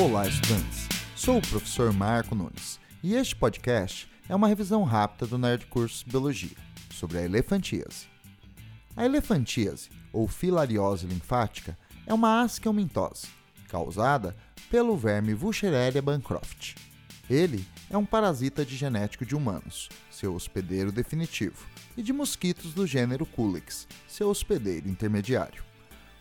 Olá, estudantes! Sou o professor Marco Nunes e este podcast é uma revisão rápida do Nerd Curso Biologia sobre a elefantíase. A elefantíase, ou filariose linfática, é uma asquelmintose causada pelo verme Wuchereria bancroft. Ele é um parasita de genético de humanos, seu hospedeiro definitivo, e de mosquitos do gênero Culex, seu hospedeiro intermediário.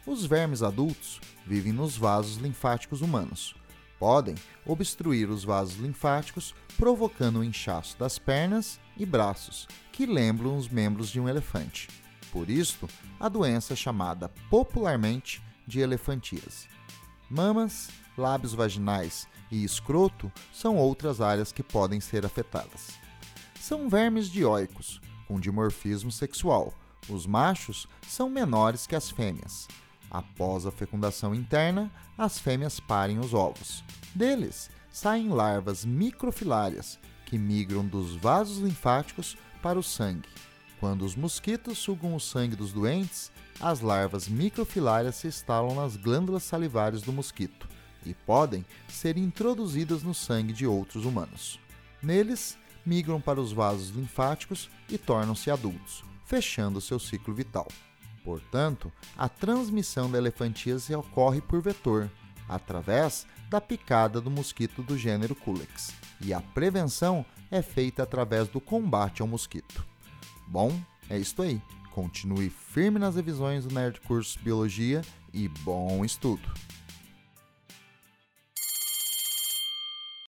Os vermes adultos vivem nos vasos linfáticos humanos, podem obstruir os vasos linfáticos, provocando o inchaço das pernas e braços, que lembram os membros de um elefante. Por isto, a doença é chamada popularmente de elefantíase. Mamas, lábios vaginais e escroto são outras áreas que podem ser afetadas. São vermes dioicos, com dimorfismo sexual. Os machos são menores que as fêmeas. Após a fecundação interna, as fêmeas parem os ovos. Deles saem larvas microfilárias que migram dos vasos linfáticos para o sangue. Quando os mosquitos sugam o sangue dos doentes, as larvas microfilárias se instalam nas glândulas salivares do mosquito e podem ser introduzidas no sangue de outros humanos. Neles, migram para os vasos linfáticos e tornam-se adultos, fechando seu ciclo vital. Portanto, a transmissão da elefantíase ocorre por vetor, através da picada do mosquito do gênero Culex, e a prevenção é feita através do combate ao mosquito. Bom, é isto aí. Continue firme nas revisões do Nerd Curso Biologia e bom estudo!